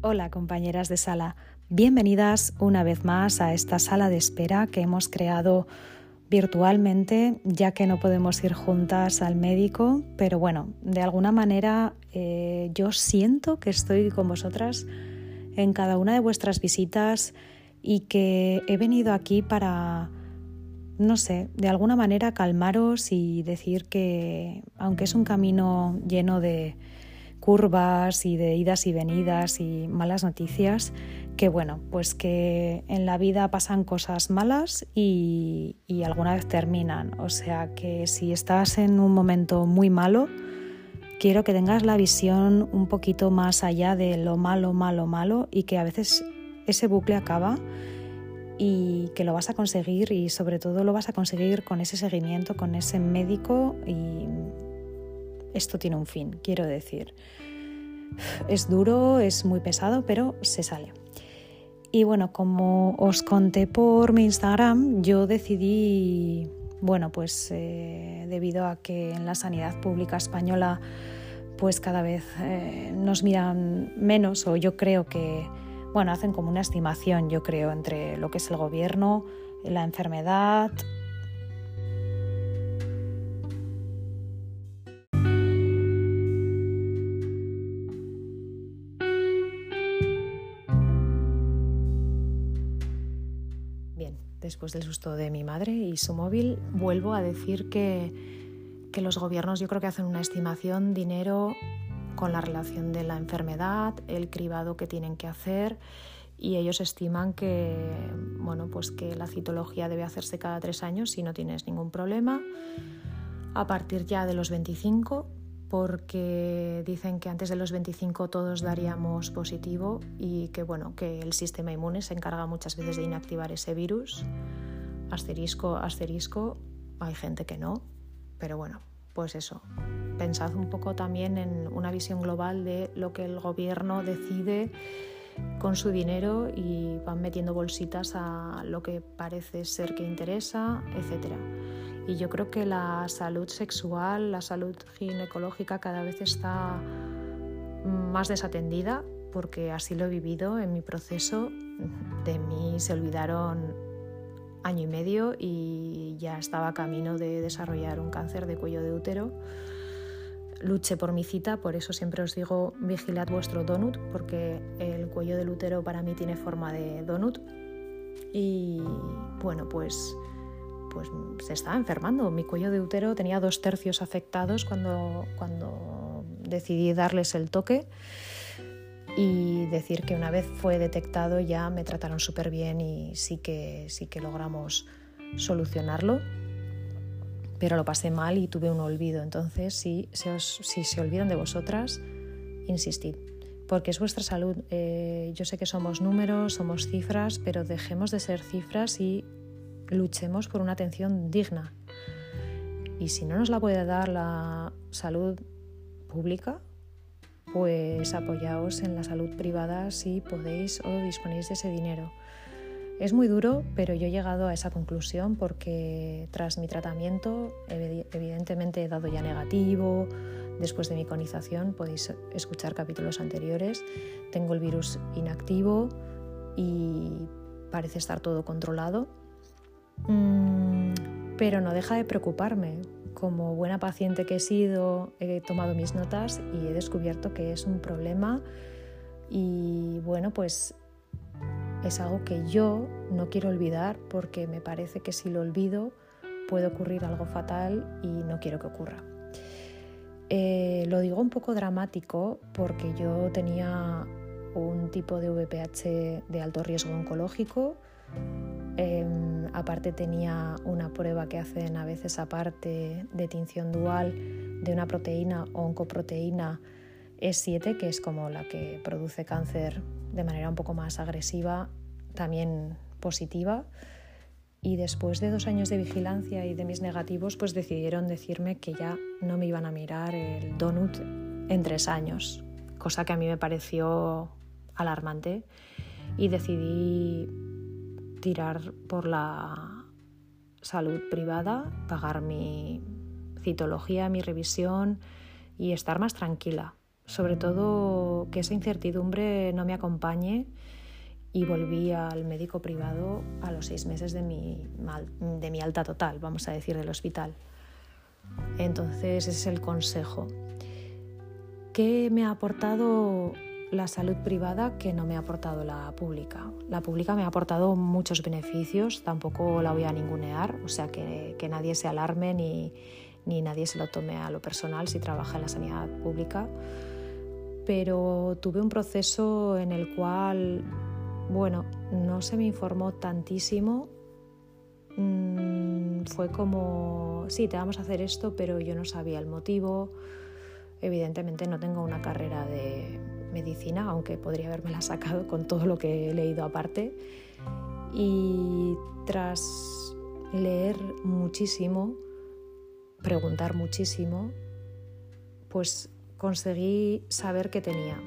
Hola compañeras de sala, bienvenidas una vez más a esta sala de espera que hemos creado virtualmente ya que no podemos ir juntas al médico, pero bueno, de alguna manera eh, yo siento que estoy con vosotras en cada una de vuestras visitas y que he venido aquí para, no sé, de alguna manera calmaros y decir que aunque es un camino lleno de curvas y de idas y venidas y malas noticias, que bueno, pues que en la vida pasan cosas malas y, y, alguna vez terminan. O sea que si estás en un momento muy malo, quiero que tengas la visión un poquito más allá de lo malo, malo, malo y que a veces ese bucle acaba y que lo vas a conseguir y sobre todo lo vas a conseguir con ese seguimiento, con ese médico y esto tiene un fin, quiero decir. Es duro, es muy pesado, pero se sale. Y bueno, como os conté por mi Instagram, yo decidí, bueno, pues eh, debido a que en la sanidad pública española pues cada vez eh, nos miran menos o yo creo que, bueno, hacen como una estimación, yo creo, entre lo que es el gobierno, la enfermedad, después del susto de mi madre y su móvil, vuelvo a decir que, que los gobiernos yo creo que hacen una estimación dinero con la relación de la enfermedad, el cribado que tienen que hacer y ellos estiman que, bueno, pues que la citología debe hacerse cada tres años si no tienes ningún problema. A partir ya de los 25 porque dicen que antes de los 25 todos daríamos positivo y que bueno, que el sistema inmune se encarga muchas veces de inactivar ese virus. Asterisco, asterisco, hay gente que no, pero bueno, pues eso. Pensad un poco también en una visión global de lo que el gobierno decide con su dinero y van metiendo bolsitas a lo que parece ser que interesa, etcétera. Y yo creo que la salud sexual, la salud ginecológica cada vez está más desatendida porque así lo he vivido en mi proceso. De mí se olvidaron año y medio y ya estaba camino de desarrollar un cáncer de cuello de útero. Luché por mi cita, por eso siempre os digo vigilad vuestro donut, porque el cuello del útero para mí tiene forma de donut. Y bueno, pues pues se estaba enfermando. Mi cuello de útero tenía dos tercios afectados cuando, cuando decidí darles el toque y decir que una vez fue detectado ya me trataron súper bien y sí que, sí que logramos solucionarlo. Pero lo pasé mal y tuve un olvido. Entonces, si se, si se olvidan de vosotras, insistid porque es vuestra salud. Eh, yo sé que somos números, somos cifras, pero dejemos de ser cifras y luchemos por una atención digna. Y si no nos la puede dar la salud pública, pues apoyaos en la salud privada si podéis o disponéis de ese dinero. Es muy duro, pero yo he llegado a esa conclusión porque tras mi tratamiento, evidentemente he dado ya negativo, después de mi conización, podéis escuchar capítulos anteriores, tengo el virus inactivo y parece estar todo controlado pero no deja de preocuparme. Como buena paciente que he sido, he tomado mis notas y he descubierto que es un problema y bueno, pues es algo que yo no quiero olvidar porque me parece que si lo olvido puede ocurrir algo fatal y no quiero que ocurra. Eh, lo digo un poco dramático porque yo tenía un tipo de VPH de alto riesgo oncológico. Em, aparte tenía una prueba que hacen a veces aparte de tinción dual de una proteína o oncoproteína E7, que es como la que produce cáncer de manera un poco más agresiva, también positiva. Y después de dos años de vigilancia y de mis negativos, pues decidieron decirme que ya no me iban a mirar el donut en tres años, cosa que a mí me pareció alarmante y decidí tirar por la salud privada, pagar mi citología, mi revisión y estar más tranquila. sobre todo que esa incertidumbre no me acompañe y volví al médico privado a los seis meses de mi, de mi alta total, vamos a decir, del hospital. Entonces ese es el consejo. ¿Qué me ha aportado la salud privada que no me ha aportado la pública? La pública me ha aportado muchos beneficios, tampoco la voy a ningunear, o sea que, que nadie se alarme ni, ni nadie se lo tome a lo personal si trabaja en la sanidad pública. Pero tuve un proceso en el cual bueno, no se me informó tantísimo. Mm, fue como, sí, te vamos a hacer esto, pero yo no sabía el motivo. Evidentemente no tengo una carrera de medicina, aunque podría haberme sacado con todo lo que he leído aparte. Y tras leer muchísimo, preguntar muchísimo, pues conseguí saber qué tenía.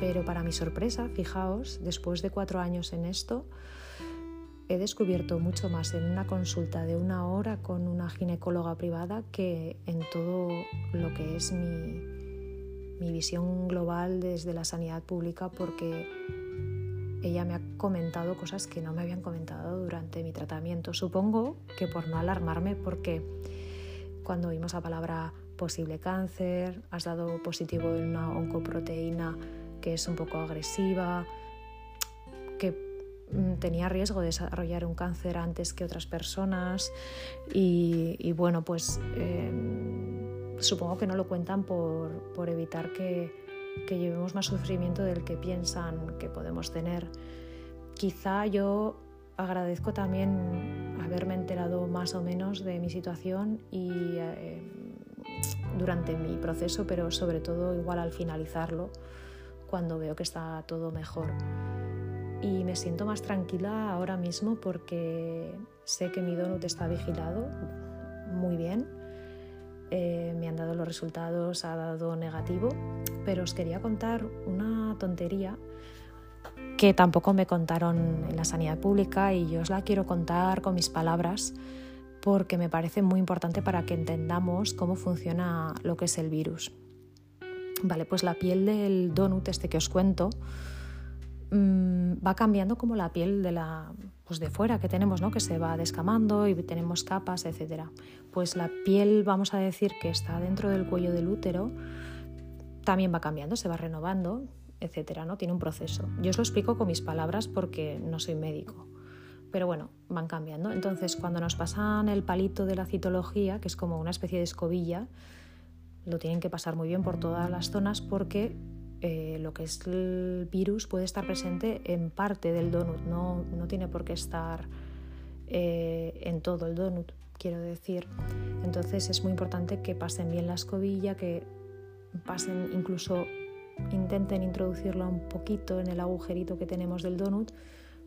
Pero para mi sorpresa, fijaos, después de cuatro años en esto, he descubierto mucho más en una consulta de una hora con una ginecóloga privada que en todo lo que es mi, mi visión global desde la sanidad pública porque ella me ha comentado cosas que no me habían comentado durante mi tratamiento. Supongo que por no alarmarme porque cuando oímos la palabra posible cáncer, has dado positivo en una oncoproteína que es un poco agresiva, que mm, tenía riesgo de desarrollar un cáncer antes que otras personas y, bueno, pues em, supongo que no lo cuentan por, evitar que, que, llevemos más sufrimiento del que piensan que podemos tener. Quizá yo agradezco también haberme enterado más o menos de mi situación y em, durante mi proceso, pero sobre todo igual al finalizarlo cuando veo que está todo mejor. Y me siento más tranquila ahora mismo porque sé que mi donut está vigilado muy bien. Eh, me han dado los resultados, ha dado negativo, pero os quería contar una tontería que tampoco me contaron en la sanidad pública y yo os la quiero contar con mis palabras porque me parece muy importante para que entendamos cómo funciona lo que es el virus. Vale, pues la piel del donut, este que os cuento, mm, va cambiando como la piel de la pues de fuera que tenemos, ¿no? que se va descamando y tenemos capas, etc. Pues la piel, vamos a decir, que está dentro del cuello del útero, también va cambiando, se va renovando, etc. ¿no? Tiene un proceso. Yo os lo explico con mis palabras porque no soy médico. Pero bueno, van cambiando. Entonces, cuando nos pasan el palito de la citología, que es como una especie de escobilla, lo tienen que pasar muy bien por todas las zonas porque eh, lo que es el virus puede estar presente en parte del donut, no, no tiene por qué estar eh, en todo el donut, quiero decir. Entonces es muy importante que pasen bien la escobilla, que pasen incluso intenten introducirlo un poquito en el agujerito que tenemos del donut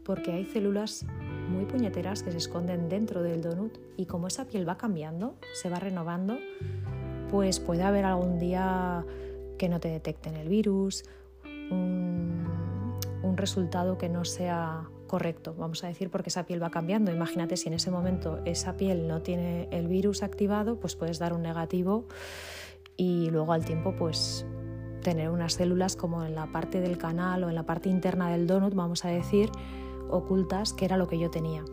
porque hay células muy puñeteras que se esconden dentro del donut y como esa piel va cambiando, se va renovando, pues puede haber algún día que no te detecten el virus, un, resultado que no sea correcto, vamos a decir, porque esa piel va cambiando. Imagínate si en ese momento esa piel no tiene el virus activado, pues puedes dar un negativo y luego al tiempo pues tener unas células como en la parte del canal o en la parte interna del donut, vamos a decir, ocultas, que era lo que yo tenía.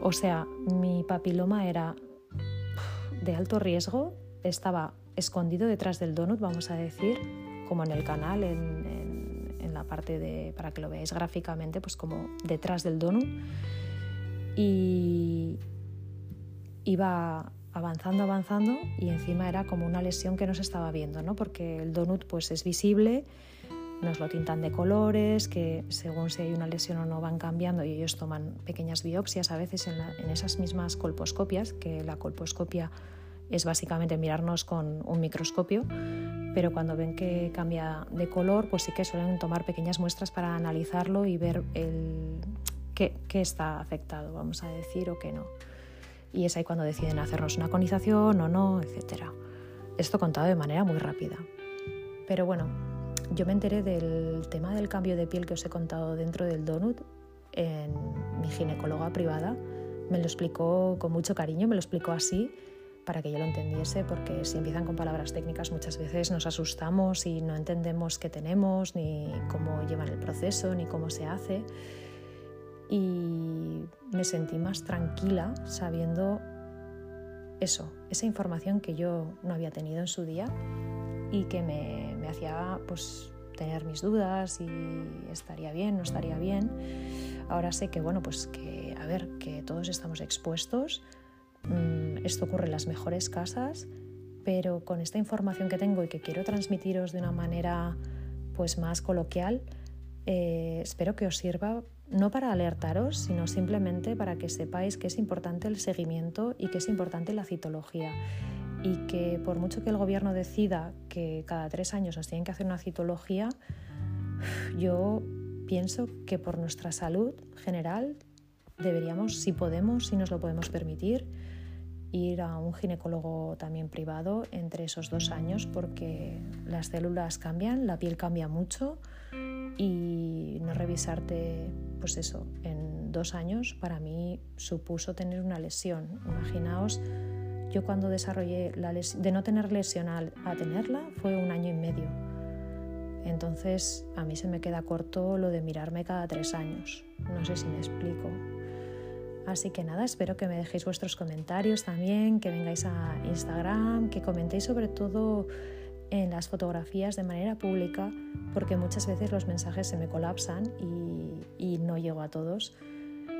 O sea, mi papiloma era de alto riesgo estaba escondido detrás del donut, vamos a decir, como en el canal, en, en, la parte de, para que lo veáis gráficamente, pues como detrás del donut. Y iba avanzando, avanzando y encima era como una lesión que no se estaba viendo, ¿no? porque el donut pues es visible, nos lo tintan de colores, que según si hay una lesión o no van cambiando y ellos toman pequeñas biopsias a veces en, en esas mismas colposcopias, que la colposcopia es básicamente mirarnos con un microscopio, pero cuando ven que cambia de color, pues sí que suelen tomar pequeñas muestras para analizarlo y ver el, qué, está afectado, vamos a decir, o qué no. Y es ahí cuando deciden hacernos una conización o no, etc. Esto contado de manera muy rápida. Pero bueno, yo me enteré del tema del cambio de piel que os he contado dentro del donut en mi ginecóloga privada. Me lo explicó con mucho cariño, me lo explicó así para que yo lo entendiese, porque si empiezan con palabras técnicas muchas veces nos asustamos y no entendemos qué tenemos, ni cómo llevan el proceso, ni cómo se hace. Y me sentí más tranquila sabiendo eso, esa información que yo no había tenido en su día y que me, me hacía pues tener mis dudas y estaría bien, no estaría bien. Ahora sé que, bueno, pues que, a ver, que todos estamos expuestos, esto ocurre en las mejores casas, pero con esta información que tengo y que quiero transmitiros de una manera pues más coloquial, eh, espero que os sirva no para alertaros, sino simplemente para que sepáis que es importante el seguimiento y que es importante la citología. Y que por mucho que el gobierno decida que cada tres años nos tienen que hacer una citología, yo pienso que por nuestra salud general deberíamos, si podemos, si nos lo podemos permitir, ir a un ginecólogo también privado entre esos dos años porque las células cambian, la piel cambia mucho y no revisarte, pues eso, en dos años para mí supuso tener una lesión. Imaginaos yo cuando desarrollé la de no tener lesión a tenerla fue un año y medio. Entonces a mí se me queda corto lo de mirarme cada tres años. No sé si me explico. Así que nada, espero que me dejéis vuestros comentarios también, que vengáis a Instagram, que comentéis sobre todo en las fotografías de manera pública, porque muchas veces los mensajes se me colapsan y, y no llego a todos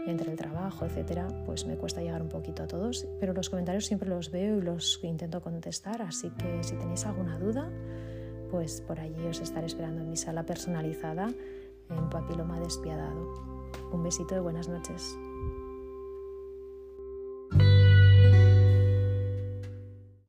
entre el trabajo, etcétera, pues me cuesta llegar un poquito a todos, pero los comentarios siempre los veo y los intento contestar, así que si tenéis alguna duda, pues por allí os estaré esperando en mi sala personalizada en Papiloma Despiadado. Un besito de buenas noches.